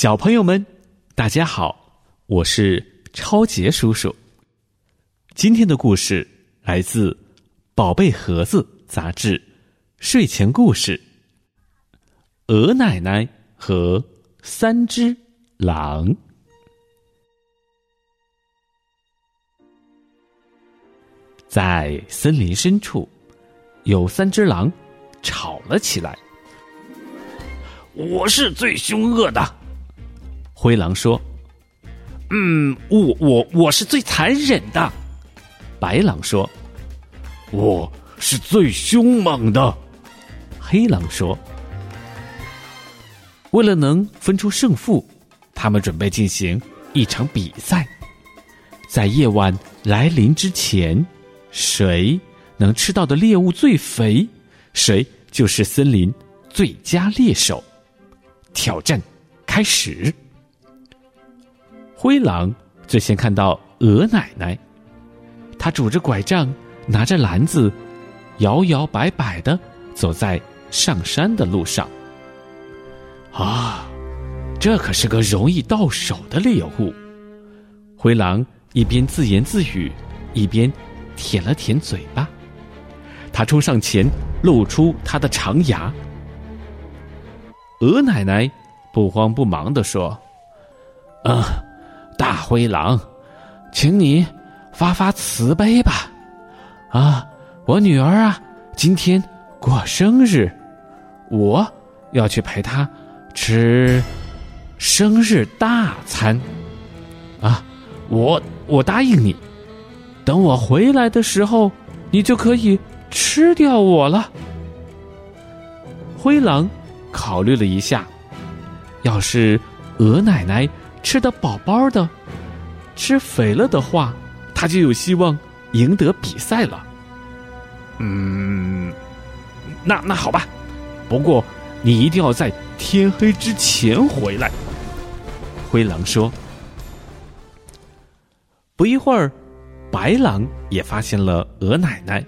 小朋友们，大家好，我是超杰叔叔。今天的故事来自《宝贝盒子》杂志睡前故事。鹅奶奶和三只狼。在森林深处，有三只狼吵了起来。我是最凶恶的，灰狼说：“嗯，我我我是最残忍的。”白狼说：“我是最凶猛的。”黑狼说：“为了能分出胜负，他们准备进行一场比赛，在夜晚来临之前。”谁能吃到的猎物最肥，谁就是森林最佳猎手。挑战开始。灰狼最先看到鹅奶奶，她拄着拐杖，拿着篮子，摇摇摆摆的走在上山的路上。啊，这可是个容易到手的猎物。灰狼一边自言自语，一边。舔了舔嘴巴，他冲上前，露出他的长牙。鹅奶奶不慌不忙的说：“嗯，大灰狼，请你发发慈悲吧。啊，我女儿啊，今天过生日，我要去陪她吃生日大餐。啊，我我答应你。”等我回来的时候，你就可以吃掉我了。灰狼考虑了一下，要是鹅奶奶吃的饱饱的，吃肥了的话，他就有希望赢得比赛了。嗯，那那好吧，不过你一定要在天黑之前回来。灰狼说。不一会儿。白狼也发现了鹅奶奶，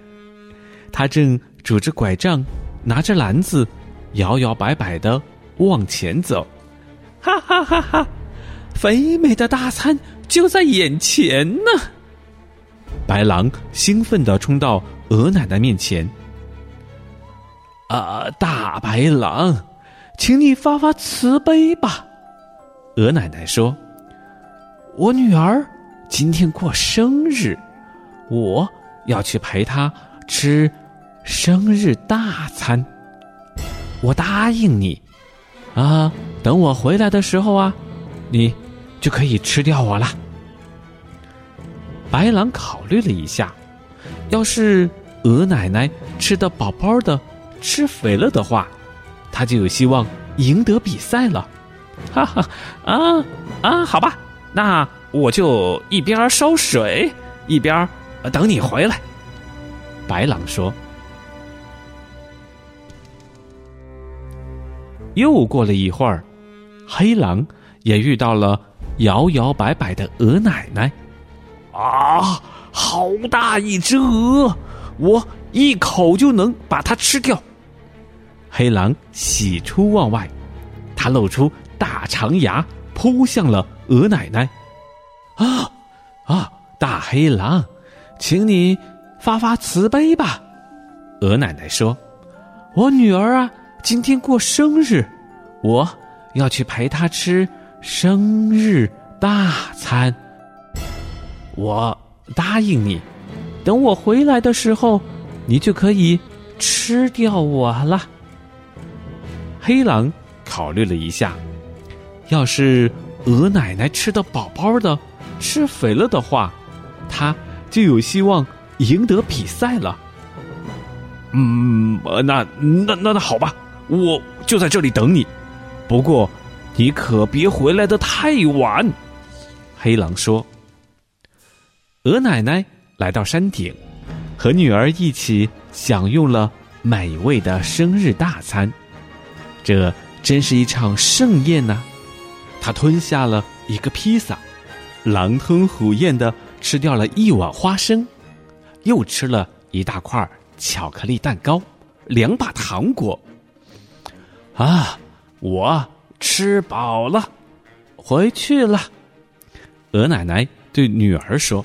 他正拄着拐杖，拿着篮子，摇摇摆摆的往前走。哈哈哈哈！肥美的大餐就在眼前呢！白狼兴奋的冲到鹅奶奶面前。啊，大白狼，请你发发慈悲吧！鹅奶奶说：“我女儿。”今天过生日，我要去陪她吃生日大餐。我答应你，啊，等我回来的时候啊，你就可以吃掉我了。白狼考虑了一下，要是鹅奶奶吃的饱饱的，吃肥了的话，他就有希望赢得比赛了。哈哈，啊啊，好吧，那。我就一边烧水，一边等你回来。”白狼说。又过了一会儿，黑狼也遇到了摇摇摆摆的鹅奶奶。啊，好大一只鹅！我一口就能把它吃掉。黑狼喜出望外，他露出大长牙，扑向了鹅奶奶。啊，啊！大黑狼，请你发发慈悲吧。鹅奶奶说：“我女儿啊，今天过生日，我要去陪她吃生日大餐。我答应你，等我回来的时候，你就可以吃掉我了。”黑狼考虑了一下，要是鹅奶奶吃的饱饱的。吃肥了的话，他就有希望赢得比赛了。嗯，那那那那好吧，我就在这里等你。不过，你可别回来的太晚。”黑狼说。鹅奶奶来到山顶，和女儿一起享用了美味的生日大餐。这真是一场盛宴呐！她吞下了一个披萨。狼吞虎咽的吃掉了一碗花生，又吃了一大块巧克力蛋糕，两把糖果。啊，我吃饱了。回去了。鹅奶奶对女儿说。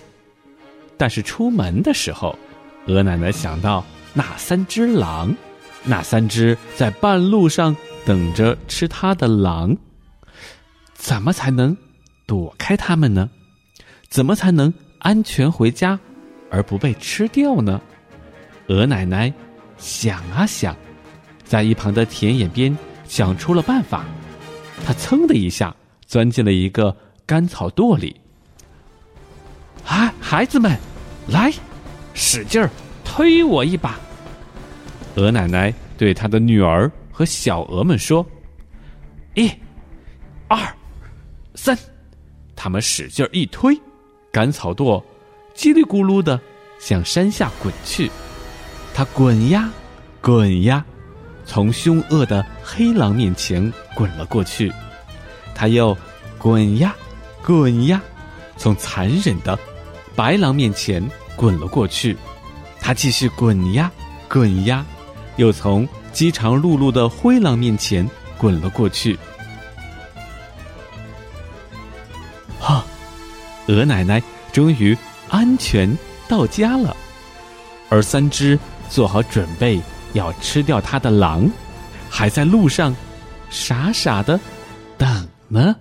但是出门的时候，鹅奶奶想到那三只狼，那三只在半路上等着吃它的狼，怎么才能躲开它们呢？怎么才能安全回家，而不被吃掉呢？鹅奶奶想啊想，在一旁的田野边想出了办法。他噌的一下钻进了一个干草垛里。啊，孩子们，来，使劲儿推我一把！鹅奶奶对她的女儿和小鹅们说：“一、二、三！”他们使劲儿一推，干草垛叽里咕噜的向山下滚去。它滚呀，滚呀，从凶恶的黑狼面前滚了过去。它又滚呀，滚呀，从残忍的。白狼面前滚了过去，他继续滚呀滚呀，又从饥肠辘辘的灰狼面前滚了过去。哈，鹅奶奶终于安全到家了，而三只做好准备要吃掉他的狼，还在路上傻傻的等呢。